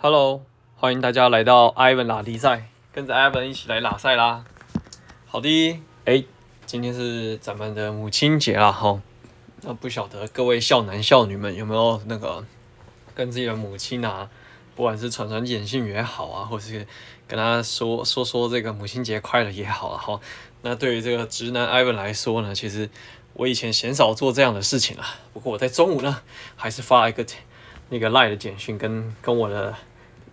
Hello，欢迎大家来到 Ivan 拉迪赛，跟着 Ivan 一起来拉赛啦。好的，哎，今天是咱们的母亲节啦，哈。那不晓得各位少男少女们有没有那个跟自己的母亲啊，不管是传传简讯也好啊，或是跟他说说说这个母亲节快乐也好啊，哈。那对于这个直男 Ivan 来说呢，其实我以前鲜少做这样的事情啊。不过我在中午呢，还是发了一个那个 LINE 的简讯，跟跟我的。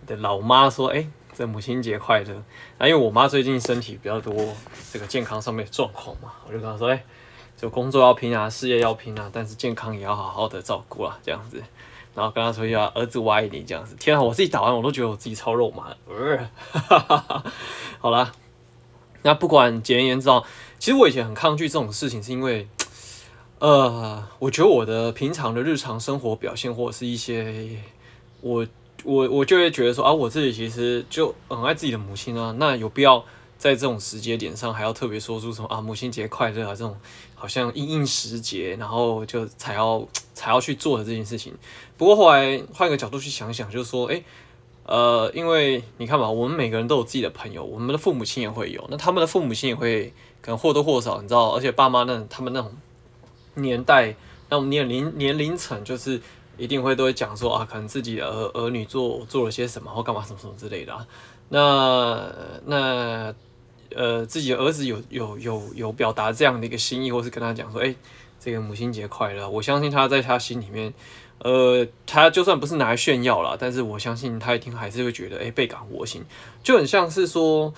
的老妈说：“哎，这母亲节快乐！那因为我妈最近身体比较多这个健康上面的状况嘛，我就跟她说：哎，就工作要拼啊，事业要拼啊，但是健康也要好好的照顾啊，这样子。然后跟她说一下，儿子我爱你，这样子。天啊，我自己打完我都觉得我自己超肉麻。呃，哈哈哈。好啦，那不管简言之啊，其实我以前很抗拒这种事情，是因为，呃，我觉得我的平常的日常生活表现或者是一些我。我我就会觉得说啊，我自己其实就很爱自己的母亲啊，那有必要在这种时节点上还要特别说出什么啊，母亲节快乐啊这种好像应应时节，然后就才要 才要去做的这件事情。不过后来换个角度去想想，就是说，诶，呃，因为你看嘛，我们每个人都有自己的朋友，我们的父母亲也会有，那他们的父母亲也会可能或多或少，你知道，而且爸妈那他们那种年代那种年龄年龄层就是。一定会都会讲说啊，可能自己儿儿女做做了些什么或干嘛什么什么之类的啊。那那呃，自己儿子有有有有表达这样的一个心意，或是跟他讲说，哎，这个母亲节快乐。我相信他在他心里面，呃，他就算不是拿来炫耀啦，但是我相信他一定还是会觉得，哎，倍感窝心，就很像是说，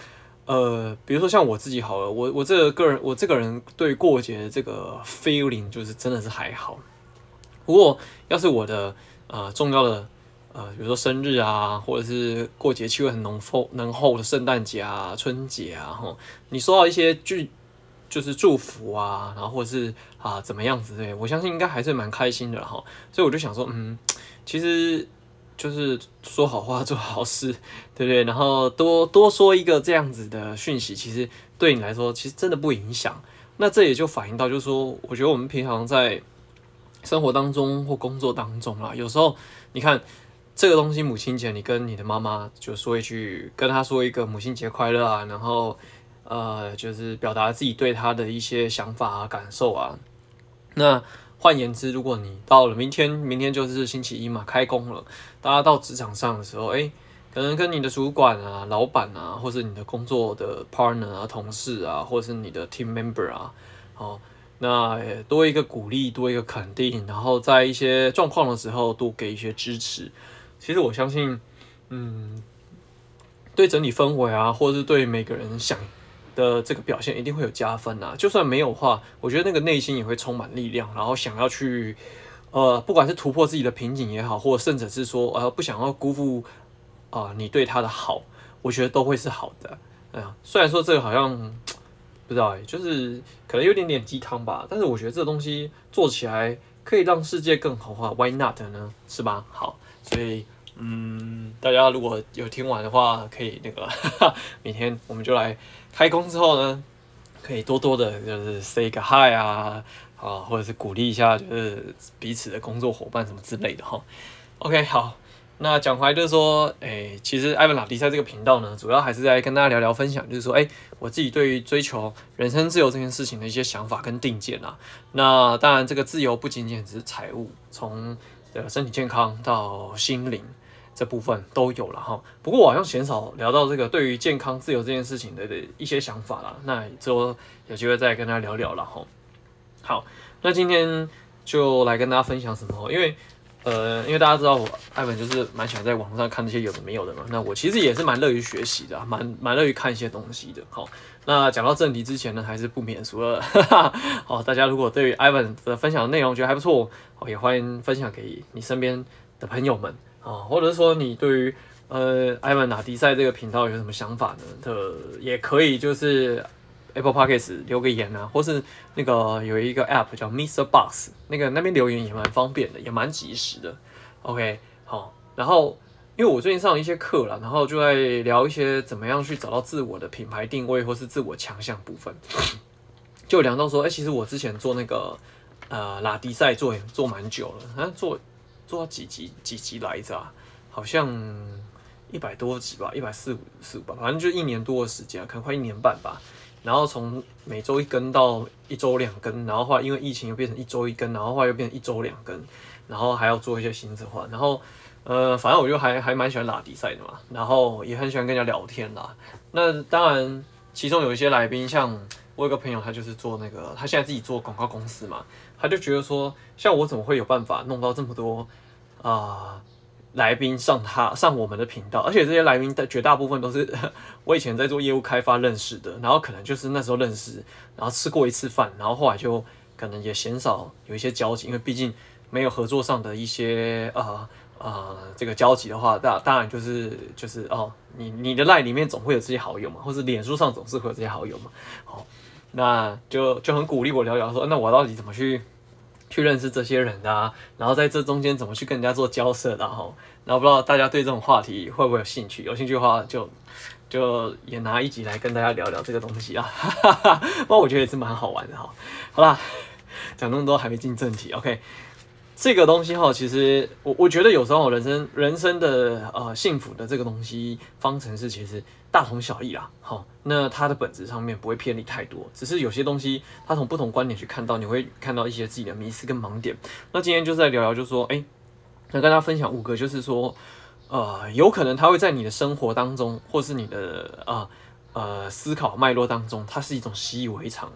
呃，比如说像我自己好了，我我这个个人，我这个人对过节的这个 feeling 就是真的是还好。不过，要是我的呃重要的呃，比如说生日啊，或者是过节气氛很浓厚浓厚的圣诞节啊、春节啊，吼，你收到一些祝就是祝福啊，然后或者是啊怎么样子对，我相信应该还是蛮开心的哈。所以我就想说，嗯，其实就是说好话做好事，对不对？然后多多说一个这样子的讯息，其实对你来说其实真的不影响。那这也就反映到，就是说，我觉得我们平常在。生活当中或工作当中啊，有时候你看这个东西，母亲节你跟你的妈妈就说一句，跟她说一个母亲节快乐啊，然后呃，就是表达自己对她的一些想法啊、感受啊。那换言之，如果你到了明天，明天就是星期一嘛，开工了，大家到职场上的时候，哎，可能跟你的主管啊、老板啊，或是你的工作的 partner 啊、同事啊，或是你的 team member 啊，哦。那多一个鼓励，多一个肯定，然后在一些状况的时候多给一些支持。其实我相信，嗯，对整体氛围啊，或者是对每个人想的这个表现，一定会有加分啊。就算没有话，我觉得那个内心也会充满力量，然后想要去，呃，不管是突破自己的瓶颈也好，或者甚至是说，呃，不想要辜负啊、你对他的好，我觉得都会是好的。哎呀，虽然说这个好像。不知道哎，就是可能有点点鸡汤吧，但是我觉得这个东西做起来可以让世界更好的话，Why not 呢？是吧？好，所以嗯，大家如果有听完的话，可以那个 哈哈，明天我们就来开工之后呢，可以多多的就是 say 个 hi 啊，啊，或者是鼓励一下，就是彼此的工作伙伴什么之类的哈。OK，好。那讲回来就是说，诶、其实艾文老迪在这个频道呢，主要还是在跟大家聊聊分享，就是说，诶、我自己对于追求人生自由这件事情的一些想法跟定见啊。那当然，这个自由不仅仅只是财务，从这个身体健康到心灵这部分都有了哈。不过我好像鲜少聊到这个对于健康自由这件事情的一些想法啦。那之后有机会再跟大家聊聊了哈。好，那今天就来跟大家分享什么？因为呃，因为大家知道我艾文就是蛮喜欢在网上看那些有的没有的嘛，那我其实也是蛮乐于学习的，蛮蛮乐于看一些东西的。好，那讲到正题之前呢，还是不免俗了。哈 哈好，大家如果对于艾文的分享的内容觉得还不错，好，也欢迎分享给你身边的朋友们啊，或者是说你对于呃艾文拉迪赛这个频道有什么想法呢？的也可以就是。Apple Podcast 留个言啊，或是那个有一个 App 叫 Mr. Box，那个那边留言也蛮方便的，也蛮及时的。OK，好，然后因为我最近上了一些课了，然后就在聊一些怎么样去找到自我的品牌定位或是自我强项部分。就聊到说，哎、其实我之前做那个呃拉迪赛做做蛮久了，啊，做做到几集几集来着？好像一百多集吧，一百四五四五吧，反正就一年多的时间，可能快一年半吧。然后从每周一更到一周两更，然后后来因为疫情又变成一周一更，然后后来又变成一周两更，然后还要做一些新策划，然后呃，反正我就还还蛮喜欢拉迪赛的嘛，然后也很喜欢跟人家聊天啦。那当然，其中有一些来宾，像我有个朋友，他就是做那个，他现在自己做广告公司嘛，他就觉得说，像我怎么会有办法弄到这么多啊？来宾上他上我们的频道，而且这些来宾的绝大部分都是 我以前在做业务开发认识的，然后可能就是那时候认识，然后吃过一次饭，然后后来就可能也鲜少有一些交集，因为毕竟没有合作上的一些呃呃这个交集的话，当当然就是就是哦，你你的赖里面总会有这些好友嘛，或是脸书上总是会有这些好友嘛，好，那就就很鼓励我聊聊说，那我到底怎么去？去认识这些人啊，然后在这中间怎么去跟人家做交涉的哈，然后不知道大家对这种话题会不会有兴趣？有兴趣的话就就也拿一集来跟大家聊聊这个东西啊，哈哈哈，不过我觉得也是蛮好玩的哈。好啦，讲那么多还没进正题，OK。这个东西哈，其实我我觉得有时候人生人生的呃幸福的这个东西方程式其实大同小异啦。好，那它的本质上面不会偏离太多，只是有些东西它从不同观点去看到，你会看到一些自己的迷失跟盲点。那今天就在聊聊，就说，哎，那跟大家分享五个，就是说，呃，有可能它会在你的生活当中，或是你的呃呃思考脉络当中，它是一种习以为常，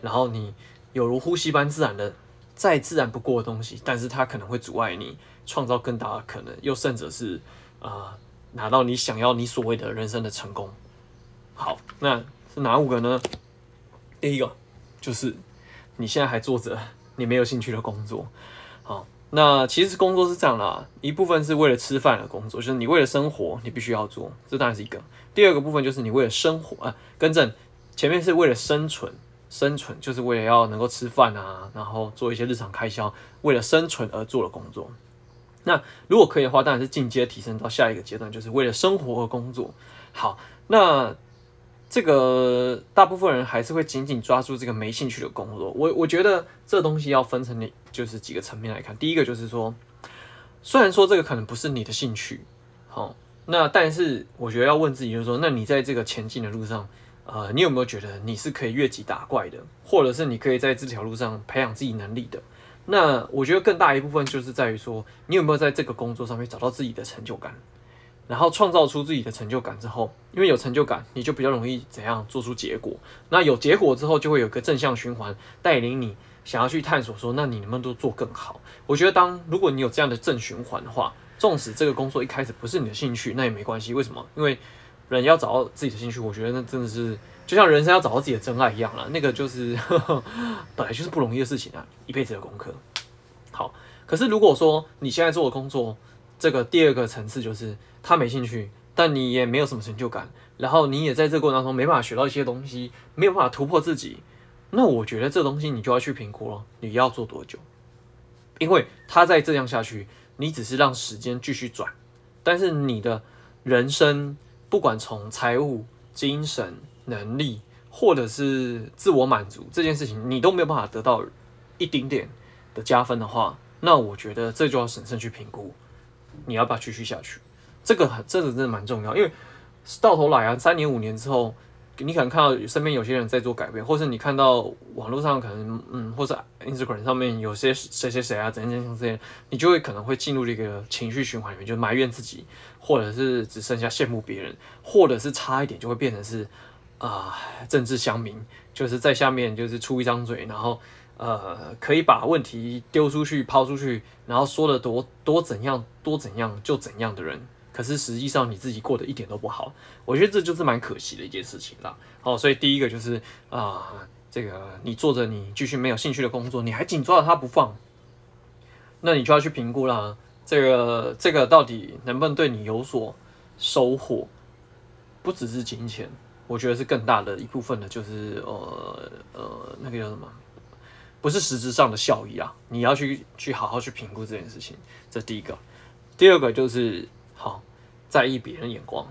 然后你有如呼吸般自然的。再自然不过的东西，但是它可能会阻碍你创造更大的可能，又甚者是啊、呃、拿到你想要你所谓的人生的成功。好，那是哪五个呢？第一个就是你现在还做着你没有兴趣的工作。好，那其实工作是这样啦，一部分是为了吃饭的工作，就是你为了生活你必须要做，这当然是一个。第二个部分就是你为了生活啊，更正前面是为了生存。生存就是为了要能够吃饭啊，然后做一些日常开销，为了生存而做的工作。那如果可以的话，当然是进阶提升到下一个阶段，就是为了生活而工作。好，那这个大部分人还是会紧紧抓住这个没兴趣的工作。我我觉得这东西要分成你就是几个层面来看。第一个就是说，虽然说这个可能不是你的兴趣，好，那但是我觉得要问自己，就是说，那你在这个前进的路上。呃，你有没有觉得你是可以越级打怪的，或者是你可以在这条路上培养自己能力的？那我觉得更大一部分就是在于说，你有没有在这个工作上面找到自己的成就感，然后创造出自己的成就感之后，因为有成就感，你就比较容易怎样做出结果。那有结果之后，就会有个正向循环带领你想要去探索说，那你能不能都做更好？我觉得当如果你有这样的正循环的话，纵使这个工作一开始不是你的兴趣，那也没关系。为什么？因为人要找到自己的兴趣，我觉得那真的是就像人生要找到自己的真爱一样了。那个就是呵 呵本来就是不容易的事情啊，一辈子的功课。好，可是如果说你现在做的工作，这个第二个层次就是他没兴趣，但你也没有什么成就感，然后你也在这个过程当中没办法学到一些东西，没有办法突破自己，那我觉得这东西你就要去评估了，你要做多久？因为他再这样下去，你只是让时间继续转，但是你的人生。不管从财务、精神、能力，或者是自我满足这件事情，你都没有办法得到一丁点的加分的话，那我觉得这就要审慎去评估，你要不要继续下去？这个很，这个真的蛮重要，因为到头来啊，三年五年之后。你可能看到身边有些人在做改变，或是你看到网络上可能嗯，或者 Instagram 上面有些谁谁谁啊，怎样怎样这些，你就会可能会进入这个情绪循环里面，就埋怨自己，或者是只剩下羡慕别人，或者是差一点就会变成是啊、政治乡民，就是在下面就是出一张嘴，然后呃可以把问题丢出去抛出去，然后说的多多怎样多怎样就怎样的人。可是实际上你自己过得一点都不好，我觉得这就是蛮可惜的一件事情啦。好，所以第一个就是啊、这个你做着你继续没有兴趣的工作，你还紧抓着它不放，那你就要去评估啦。这个这个到底能不能对你有所收获？不只是金钱，我觉得是更大的一部分的，就是呃呃那个叫什么？不是实质上的效益啊。你要去去好好去评估这件事情，这第一个。第二个就是。好，在意别人眼光，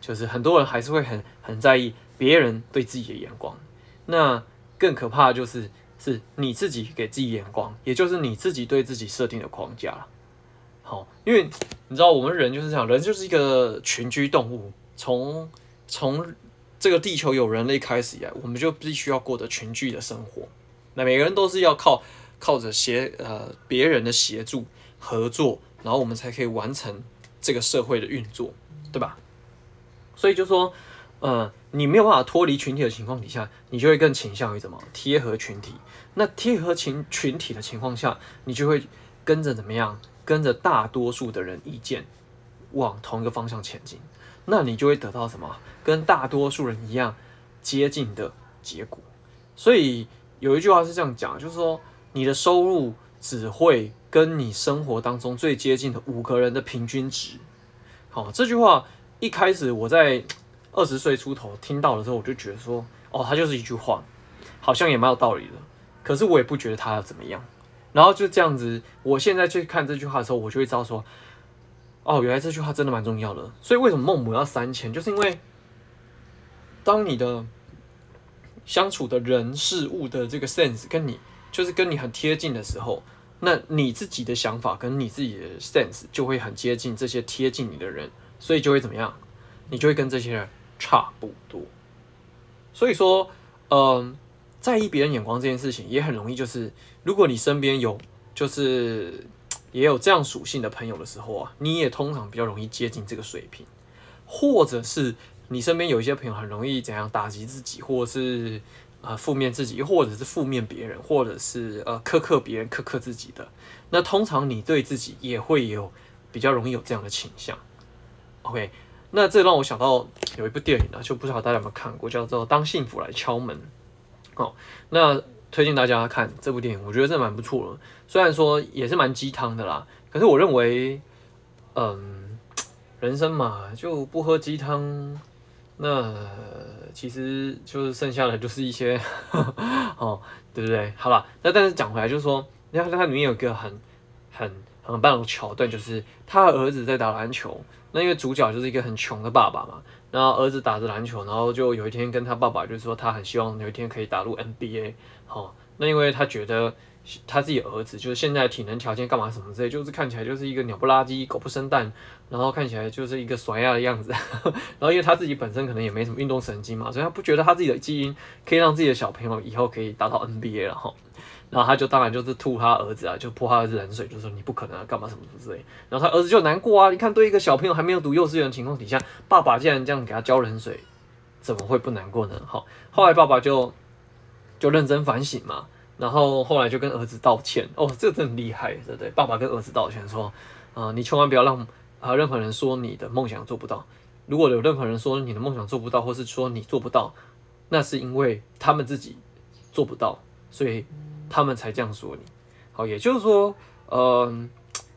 就是很多人还是会很很在意别人对自己的眼光。那更可怕的就是，是你自己给自己眼光，也就是你自己对自己设定的框架。好，因为你知道我们人就是这样，人就是一个群居动物，从从这个地球有人类开始以来，我们就必须要过着群居的生活。那每个人都是要靠靠着协呃别人的协助合作，然后我们才可以完成这个社会的运作，对吧？所以就说，呃，你没有办法脱离群体的情况底下，你就会更倾向于什么贴合群体。那贴合群群体的情况下，你就会跟着怎么样？跟着大多数的人意见往同一个方向前进，那你就会得到什么？跟大多数人一样接近的结果。所以有一句话是这样讲，就是说你的收入只会跟你生活当中最接近的五个人的平均值。好，这句话。一开始我在二十岁出头听到的时候，我就觉得说，哦，它就是一句话，好像也蛮有道理的。可是我也不觉得它要怎么样。然后就这样子，我现在去看这句话的时候，我就会知道说，哦，原来这句话真的蛮重要的。所以为什么孟母要三迁，就是因为当你的相处的人事物的这个 sense 跟你就是跟你很贴近的时候，那你自己的想法跟你自己的 sense 就会很接近这些贴近你的人。所以就会怎么样？你就会跟这些人差不多。所以说，嗯、在意别人眼光这件事情也很容易，就是如果你身边有就是也有这样属性的朋友的时候啊，你也通常比较容易接近这个水平，或者是你身边有一些朋友很容易怎样打击自己，或者是呃负面自己，或者是负面别人，或者是呃苛刻别人、苛刻自己的，那通常你对自己也会有比较容易有这样的倾向。OK，那这让我想到有一部电影呢，就不知道大家有没有看过，叫做《当幸福来敲门》。哦，那推荐大家看这部电影，我觉得这蛮不错的。虽然说也是蛮鸡汤的啦，可是我认为，嗯，人生嘛，就不喝鸡汤，那其实就是剩下的就是一些，哦，对不对？好了，那但是讲回来，就是说，你看它里面有一个很很很棒的桥段，就是他的儿子在打篮球。那因为主角就是一个很穷的爸爸嘛，然后儿子打着篮球，然后就有一天跟他爸爸就说他很希望有一天可以打入 NBA，好，那因为他觉得他自己儿子就是现在体能条件干嘛什么之类，就是看起来就是一个鸟不拉几、狗不生蛋，然后看起来就是一个甩亚的样子，然后因为他自己本身可能也没什么运动神经嘛，所以他不觉得他自己的基因可以让自己的小朋友以后可以打到 NBA 了哈。然后他就当然就是吐他儿子啊，就泼他儿子冷水，就说你不可能啊，干嘛什么什么之类。然后他儿子就难过啊，你看对一个小朋友还没有读幼稚园的情况底下，爸爸竟然这样给他浇冷水，怎么会不难过呢？好，后来爸爸就就认真反省嘛，然后后来就跟儿子道歉。哦，这真厉害，对不对？爸爸跟儿子道歉说，啊、你千万不要让啊任何人说你的梦想做不到。如果有任何人说你的梦想做不到，或是说你做不到，那是因为他们自己做不到，所以。他们才这样说你，好，也就是说，嗯、呃，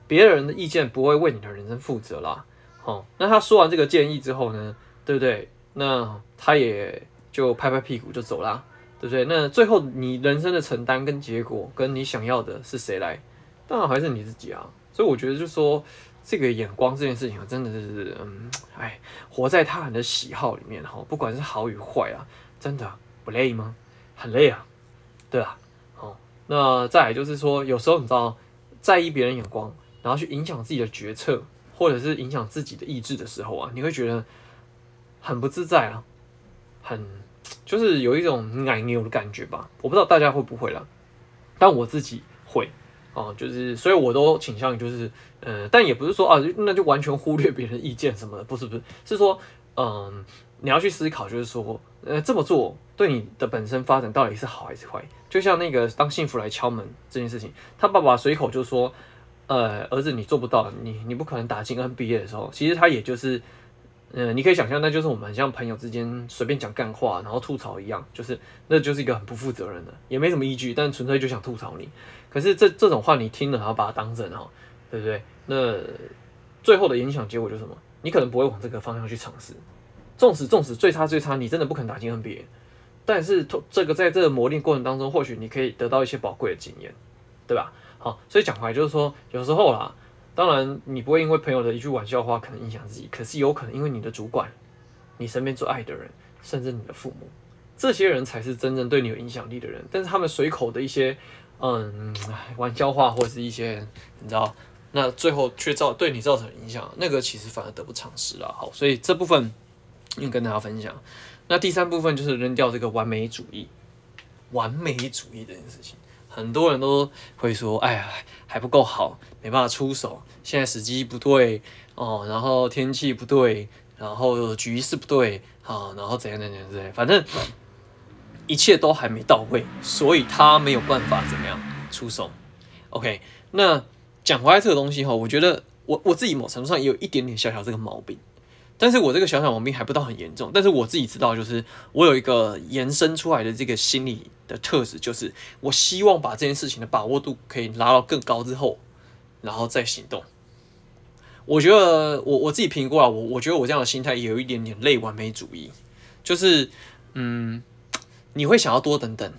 别人的意见不会为你的人生负责啦。好，那他说完这个建议之后呢，对不对？那他也就拍拍屁股就走啦，对不对？那最后你人生的承担跟结果，跟你想要的是谁来？当然还是你自己啊。所以我觉得，就说这个眼光这件事情啊，真的是，嗯，哎，活在他人的喜好里面哈，不管是好与坏啊，真的不累吗？很累啊，对啊。那再来就是说，有时候你知道，在意别人眼光，然后去影响自己的决策，或者是影响自己的意志的时候啊，你会觉得很不自在啊，很就是有一种奶牛的感觉吧。我不知道大家会不会啦，但我自己会啊，就是所以我都倾向于就是，呃，但也不是说啊，那就完全忽略别人意见什么的，不是不是，是说，嗯。你要去思考，就是说，呃，这么做对你的本身发展到底是好还是坏？就像那个当幸福来敲门这件事情，他爸爸随口就说，呃，儿子你做不到，你你不可能打进 NBA 的时候，其实他也就是，呃，你可以想象，那就是我们像朋友之间随便讲干话，然后吐槽一样，就是那就是一个很不负责任的，也没什么依据，但纯粹就想吐槽你。可是这这种话你听了，然后把它当真哈，对不对？那最后的影响结果就是什么？你可能不会往这个方向去尝试。纵使纵使最差最差，你真的不肯打进 NBA，但是这个在这个磨练过程当中，或许你可以得到一些宝贵的经验，对吧？好，所以讲回来就是说，有时候啦，当然你不会因为朋友的一句玩笑话可能影响自己，可是有可能因为你的主管、你身边最爱的人，甚至你的父母，这些人才是真正对你有影响力的人。但是他们随口的一些嗯玩笑话或者是一些你知道。那最后却造对你造成影响，那个其实反而得不偿失了。好，所以这部分应跟大家分享。那第三部分就是扔掉这个完美主义，完美主义这件事情，很多人都会说，哎呀，还不够好，没办法出手，现在时机不对哦，然后天气不对，然后局势不对啊，然后怎样怎样怎样，反正一切都还没到位，所以他没有办法怎么样出手。OK，那讲回来这个东西哈，我觉得我我自己某程度上也有一点点小小这个毛病。但是我这个小小毛病还不到很严重，但是我自己知道，就是我有一个延伸出来的这个心理的特质，就是我希望把这件事情的把握度可以拉到更高之后，然后再行动。我觉得我我自己评估啊，我我觉得我这样的心态也有一点点类完美主义，就是嗯，你会想要多等等，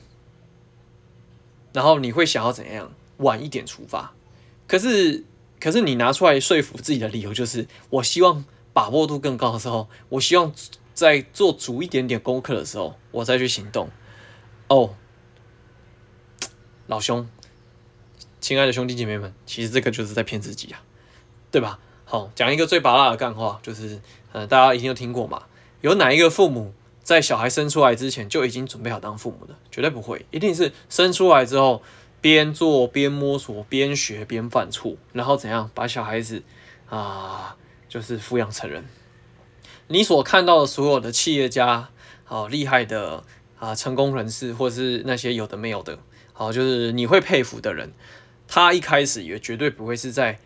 然后你会想要怎样晚一点出发，可是可是你拿出来说服自己的理由就是我希望。把握度更高的时候，我希望在做足一点点功课的时候，我再去行动。哦，老兄，亲爱的兄弟姐妹们，其实这个就是在骗自己啊，对吧？好，讲一个最拔辣的干话，就是，呃，大家一定都听过嘛。有哪一个父母在小孩生出来之前就已经准备好当父母的？绝对不会，一定是生出来之后边做边摸索边学边犯错，然后怎样把小孩子啊。就是抚养成人，你所看到的所有的企业家，好厉害的啊，成功人士，或是那些有的没有的，好，就是你会佩服的人，他一开始也绝对不会是在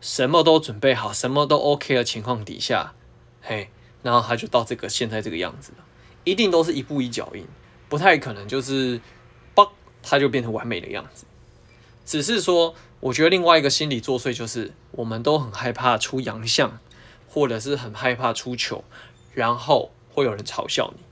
什么都准备好、什么都 OK 的情况底下，嘿，然后他就到这个现在这个样子了，一定都是一步一脚印，不太可能就是，嘣，他就变成完美的样子，只是说。我觉得另外一个心理作祟就是，我们都很害怕出洋相，或者是很害怕出糗，然后会有人嘲笑你。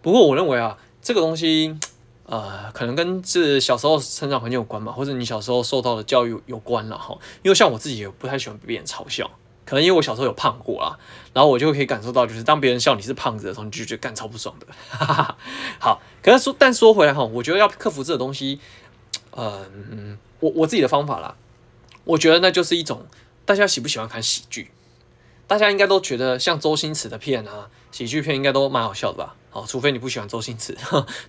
不过我认为啊，这个东西，呃，可能跟这小时候成长环境有关吧，或者你小时候受到的教育有关了哈。因为像我自己也不太喜欢被别人嘲笑，可能因为我小时候有胖过啊，然后我就可以感受到，就是当别人笑你是胖子的时候，你就觉得干超不爽的。好，可是说，但说回来哈，我觉得要克服这个东西，嗯。我我自己的方法啦，我觉得那就是一种大家喜不喜欢看喜剧，大家应该都觉得像周星驰的片啊，喜剧片应该都蛮好笑的吧？好，除非你不喜欢周星驰，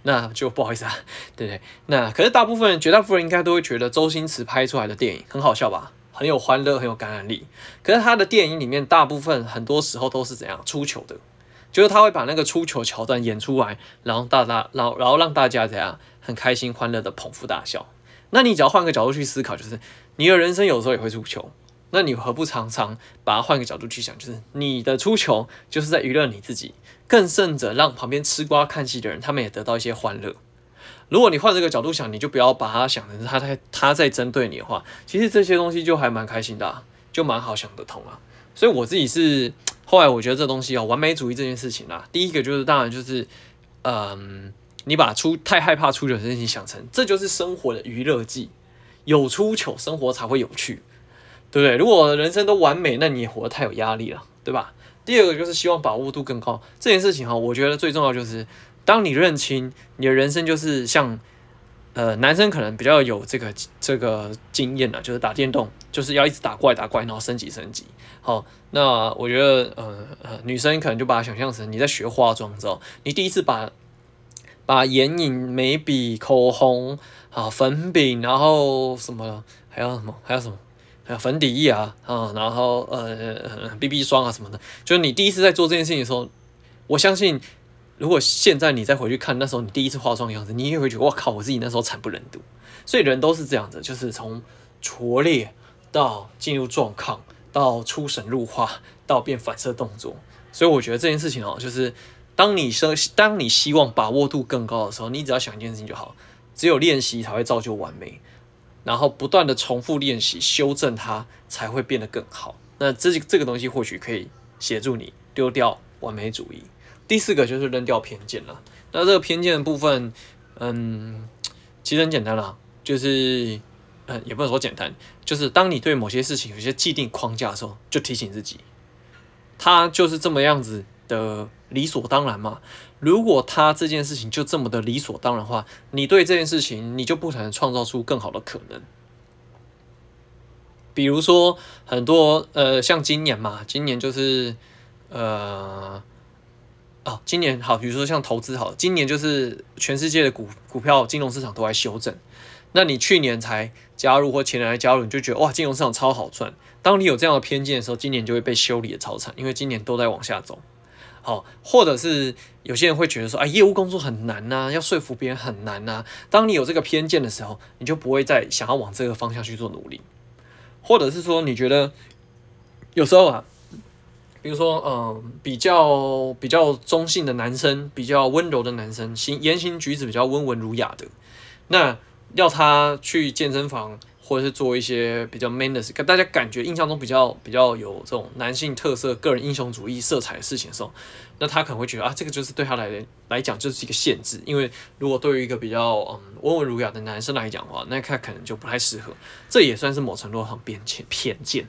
那就不好意思啊，对不对？那可是大部分人，绝大部分人应该都会觉得周星驰拍出来的电影很好笑吧？很有欢乐，很有感染力。可是他的电影里面，大部分很多时候都是怎样出糗的，就是他会把那个出糗桥段演出来，然后大大，然后然后让大家怎样很开心欢乐的捧腹大笑。那你只要换个角度去思考，就是你的人生有时候也会出糗，那你何不常常把它换个角度去想，就是你的出糗就是在娱乐你自己，更甚者让旁边吃瓜看戏的人他们也得到一些欢乐。如果你换这个角度想，你就不要把它想成他在他在针对你的话，其实这些东西就还蛮开心的，就蛮好想得通啊。所以我自己是后来我觉得这东西哦，完美主义这件事情啊，第一个就是当然就是嗯。你把出太害怕出糗的事情想成，这就是生活的娱乐剂，有出糗，生活才会有趣，对不对？如果人生都完美，那你也活得太有压力了，对吧？第二个就是希望把握度更高，这件事情哈，我觉得最重要就是，当你认清你的人生就是像，呃，男生可能比较有这个这个经验了，就是打电动，就是要一直打怪打怪，然后升级升级。好，那我觉得，呃呃，女生可能就把它想象成你在学化妆之后，你第一次把。把眼影、眉笔、口红啊、粉饼，然后什么还有什么还有什么还有粉底液啊啊，然后呃 BB 霜啊什么的，就是你第一次在做这件事情的时候，我相信如果现在你再回去看那时候你第一次化妆的样子，你也会觉得我靠，我自己那时候惨不忍睹。所以人都是这样子，就是从拙劣到进入状况，到出神入化，到变反射动作。所以我觉得这件事情哦，就是。当你说，当你希望把握度更高的时候，你只要想一件事情就好，只有练习才会造就完美，然后不断的重复练习，修正它才会变得更好。那这这个东西或许可以协助你丢掉完美主义。第四个就是扔掉偏见了。那这个偏见的部分，嗯，其实很简单啦，就是，嗯，也不能说简单，就是当你对某些事情有些既定框架的时候，就提醒自己，它就是这么样子的。理所当然嘛？如果他这件事情就这么的理所当然的话，你对这件事情你就不可能创造出更好的可能。比如说很多呃，像今年嘛，今年就是呃，哦，今年好，比如说像投资好，今年就是全世界的股股票金融市场都在修正。那你去年才加入或前年来加入，你就觉得哇，金融市场超好赚。当你有这样的偏见的时候，今年就会被修理的超惨，因为今年都在往下走。好，或者是有些人会觉得说，啊，业务工作很难呐，要说服别人很难呐。当你有这个偏见的时候，你就不会再想要往这个方向去做努力。或者是说，你觉得有时候啊，比如说，嗯，比较比较中性的男生，比较温柔的男生，行言行举止比较温文儒雅的，那要他去健身房。或者是做一些比较 man 的事，大家感觉印象中比较比较有这种男性特色、个人英雄主义色彩的事情的时候，那他可能会觉得啊，这个就是对他来来讲就是一个限制。因为如果对于一个比较嗯温文儒雅的男生来讲的话，那他可能就不太适合。这也算是某程度上偏见偏见。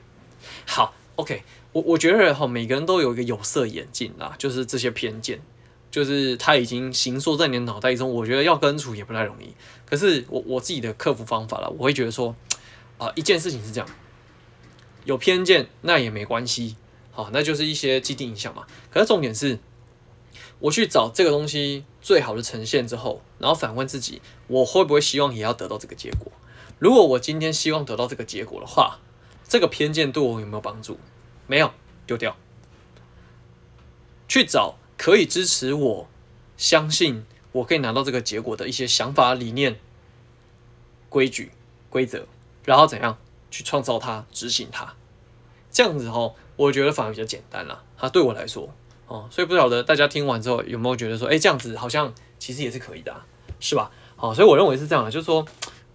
好，OK，我我觉得哈，每个人都有一个有色眼镜啦，就是这些偏见，就是他已经形塑在你的脑袋中。我觉得要根除也不太容易。可是我我自己的克服方法啦，我会觉得说。啊，一件事情是这样，有偏见那也没关系，好，那就是一些既定印象嘛。可是重点是，我去找这个东西最好的呈现之后，然后反问自己，我会不会希望也要得到这个结果？如果我今天希望得到这个结果的话，这个偏见对我有没有帮助？没有，丢掉。去找可以支持我相信我可以拿到这个结果的一些想法、理念、规矩、规则。然后怎样去创造它、执行它，这样子哦，我觉得反而比较简单啦。它对我来说哦，所以不晓得大家听完之后有没有觉得说，哎，这样子好像其实也是可以的啊，是吧？好，所以我认为是这样的，就是说，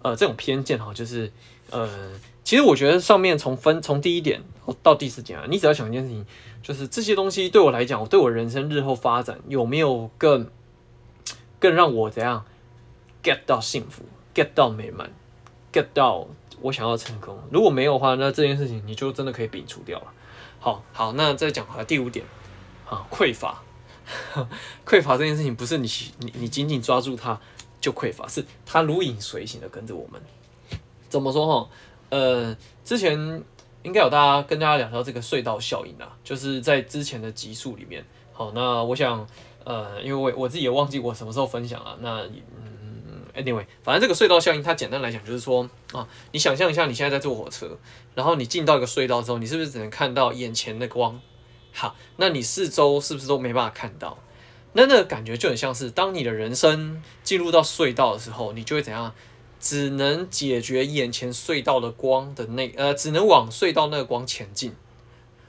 呃，这种偏见哈，就是呃，其实我觉得上面从分从第一点到第四点啊，你只要想一件事情，就是这些东西对我来讲，我对我人生日后发展有没有更更让我怎样 get 到幸福、get 到美满、get 到。我想要成功，如果没有的话，那这件事情你就真的可以摒除掉了。好好，那再讲回来第五点，啊，匮乏，匮乏这件事情不是你你你紧紧抓住它就匮乏，是它如影随形的跟着我们。怎么说哈？呃，之前应该有大家跟大家聊到这个隧道效应啊，就是在之前的集数里面。好，那我想，呃，因为我我自己也忘记我什么时候分享了，那嗯。Anyway，反正这个隧道效应，它简单来讲就是说啊，你想象一下，你现在在坐火车，然后你进到一个隧道之后，你是不是只能看到眼前的光？好，那你四周是不是都没办法看到？那那个感觉就很像是，当你的人生进入到隧道的时候，你就会怎样？只能解决眼前隧道的光的那呃，只能往隧道那个光前进。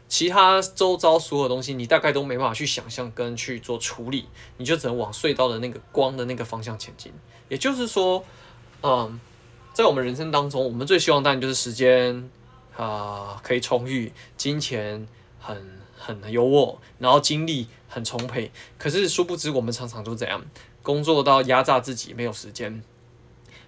其他周遭所有东西，你大概都没办法去想象跟去做处理，你就只能往隧道的那个光的那个方向前进。也就是说，嗯，在我们人生当中，我们最希望当然就是时间啊、可以充裕，金钱很很优渥，然后精力很充沛。可是殊不知，我们常常都这样，工作到压榨自己，没有时间。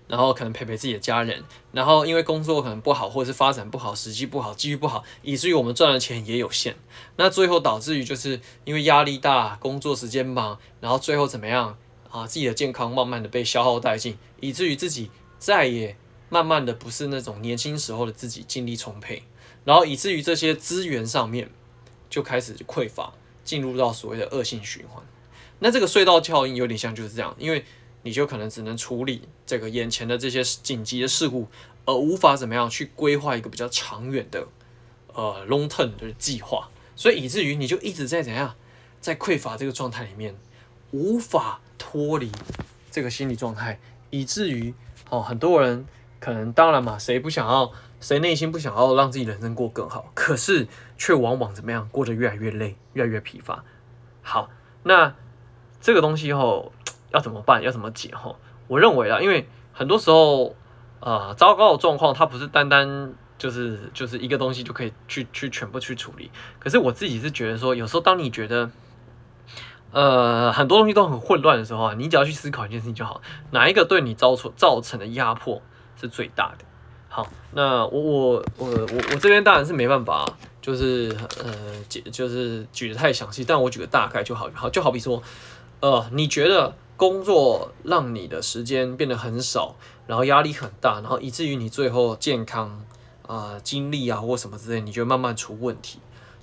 然后可能陪陪自己的家人，然后因为工作可能不好，或者是发展不好，时机不好，机遇不好，以至于我们赚的钱也有限。那最后导致于就是因为压力大，工作时间忙，然后最后怎么样啊？自己的健康慢慢的被消耗殆尽，以至于自己再也慢慢的不是那种年轻时候的自己，精力充沛，然后以至于这些资源上面就开始匮乏，进入到所谓的恶性循环。那这个隧道效应有点像就是这样，因为。你就可能只能处理这个眼前的这些紧急的事故，而无法怎么样去规划一个比较长远的呃 long term 的计划，所以以至于你就一直在怎样在匮乏这个状态里面，无法脱离这个心理状态，以至于哦很多人可能当然嘛，谁不想要，谁内心不想要让自己人生过更好，可是却往往怎么样过得越来越累，越来越疲乏。好，那这个东西后。要怎么办？要怎么解？哈，我认为啊，因为很多时候，呃，糟糕的状况它不是单单就是就是一个东西就可以去去全部去处理。可是我自己是觉得说，有时候当你觉得，呃，很多东西都很混乱的时候啊，你只要去思考一件事情就好，哪一个对你造成造成的压迫是最大的？好，那我我我我我这边当然是没办法，就是呃，解就是举得太详细，但我举个大概就好，好就好比说，呃，你觉得。工作让你的时间变得很少，然后压力很大，然后以至于你最后健康啊、呃、经历啊或什么之类，你就慢慢出问题。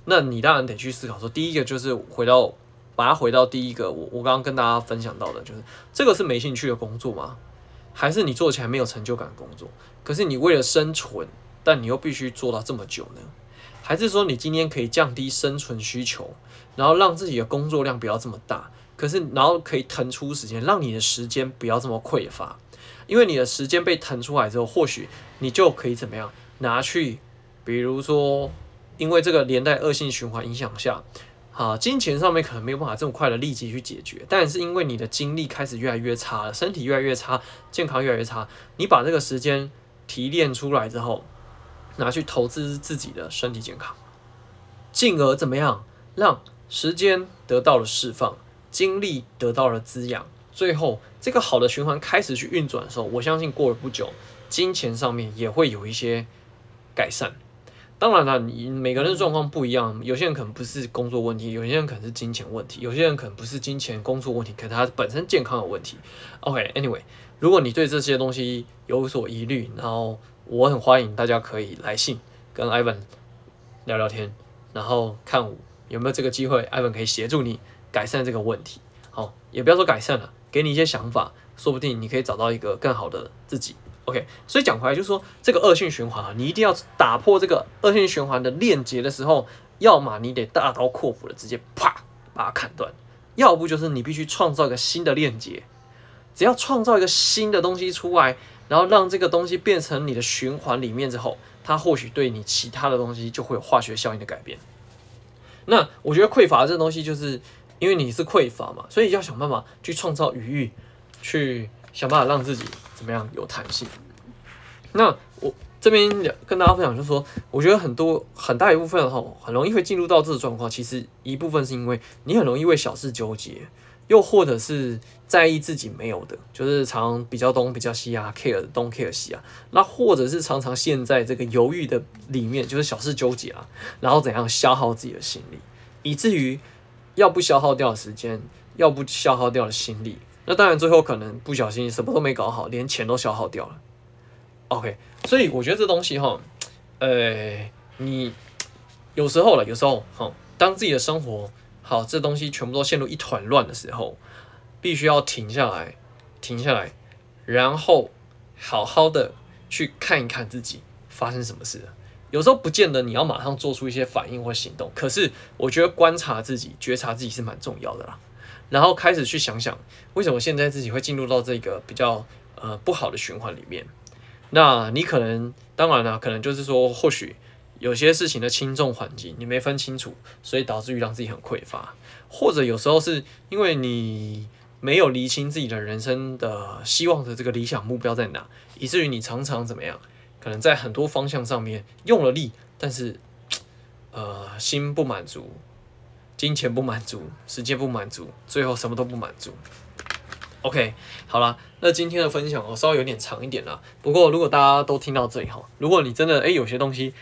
那你当然得去思考说，第一个就是回到把它回到第一个，我我刚刚跟大家分享到的，就是这个是没兴趣的工作吗？还是你做起来没有成就感的工作？可是你为了生存，但你又必须做到这么久呢？还是说你今天可以降低生存需求，然后让自己的工作量不要这么大？可是然后可以腾出时间，让你的时间不要这么匮乏？因为你的时间被腾出来之后，或许你就可以怎么样拿去，比如说，因为这个连带恶性循环影响下。啊，金钱上面可能没有办法这么快的立即去解决，但是因为你的精力开始越来越差了，身体越来越差，健康越来越差，你把这个时间提炼出来之后，拿去投资自己的身体健康，进而怎么样让时间得到了释放，精力得到了滋养，最后这个好的循环开始去运转的时候，我相信过了不久，金钱上面也会有一些改善。当然了，你每个人的状况不一样，有些人可能不是工作问题，有些人可能是金钱问题，有些人可能不是金钱工作问题，可能他本身健康有问题。OK，Anyway，如果你对这些东西有所疑虑，然后我很欢迎大家可以来信跟 Ivan 聊聊天，然后看有没有这个机会，Ivan 可以协助你改善这个问题。好，也不要说改善了，给你一些想法，说不定你可以找到一个更好的自己。OK，所以讲回来就是说，这个恶性循环啊，你一定要打破这个恶性循环的链接的时候，要么你得大刀阔斧的直接啪把它砍断，要不就是你必须创造一个新的链接。只要创造一个新的东西出来，然后让这个东西变成你的循环里面之后，它或许对你其他的东西就会有化学效应的改变。那我觉得匮乏这东西，就是因为你是匮乏嘛，所以要想办法去创造余裕，去想办法让自己。怎么样有弹性？那我这边跟大家分享，就是说，我觉得很多很大一部分的话，很容易会进入到这个状况。其实一部分是因为你很容易为小事纠结，又或者是在意自己没有的，就是常比较东比较西啊，care 东 care 西啊。那或者是常常陷在这个犹豫的里面，就是小事纠结啊，然后怎样消耗自己的心力，以至于要不消耗掉时间，要不消耗掉的心力。那当然，最后可能不小心什么都没搞好，连钱都消耗掉了。OK，所以我觉得这东西哈，呃，你有时候了，有时候哈，当自己的生活好，这东西全部都陷入一团乱的时候，必须要停下来，停下来，然后好好的去看一看自己发生什么事了。有时候不见得你要马上做出一些反应或行动，可是我觉得观察自己、觉察自己是蛮重要的啦。然后开始去想想，为什么现在自己会进入到这个比较呃不好的循环里面？那你可能当然了，可能就是说，或许有些事情的轻重缓急你没分清楚，所以导致于让自己很匮乏，或者有时候是因为你没有厘清自己的人生的希望的这个理想目标在哪，以至于你常常怎么样？可能在很多方向上面用了力，但是呃心不满足。金钱不满足，时间不满足，最后什么都不满足。OK，好了，那今天的分享我稍微有点长一点了。不过如果大家都听到这里哈，如果你真的诶有些东西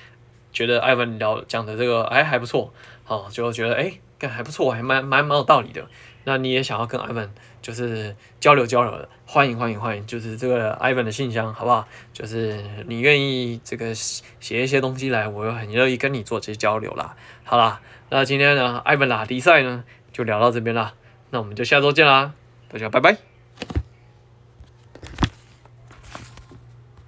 觉得艾文聊讲的这个哎还不错，好就觉得哎干还不错，还蛮蛮蛮有道理的。那你也想要跟艾文就是交流交流的，欢迎欢迎欢迎，就是这个 Ivan 的信箱好不好？就是你愿意这个写一些东西来，我又很乐意跟你做这些交流啦。好啦。那今天呢，Ivan 啦，迪赛呢，就聊到这边啦。那我们就下周见啦，大家拜拜。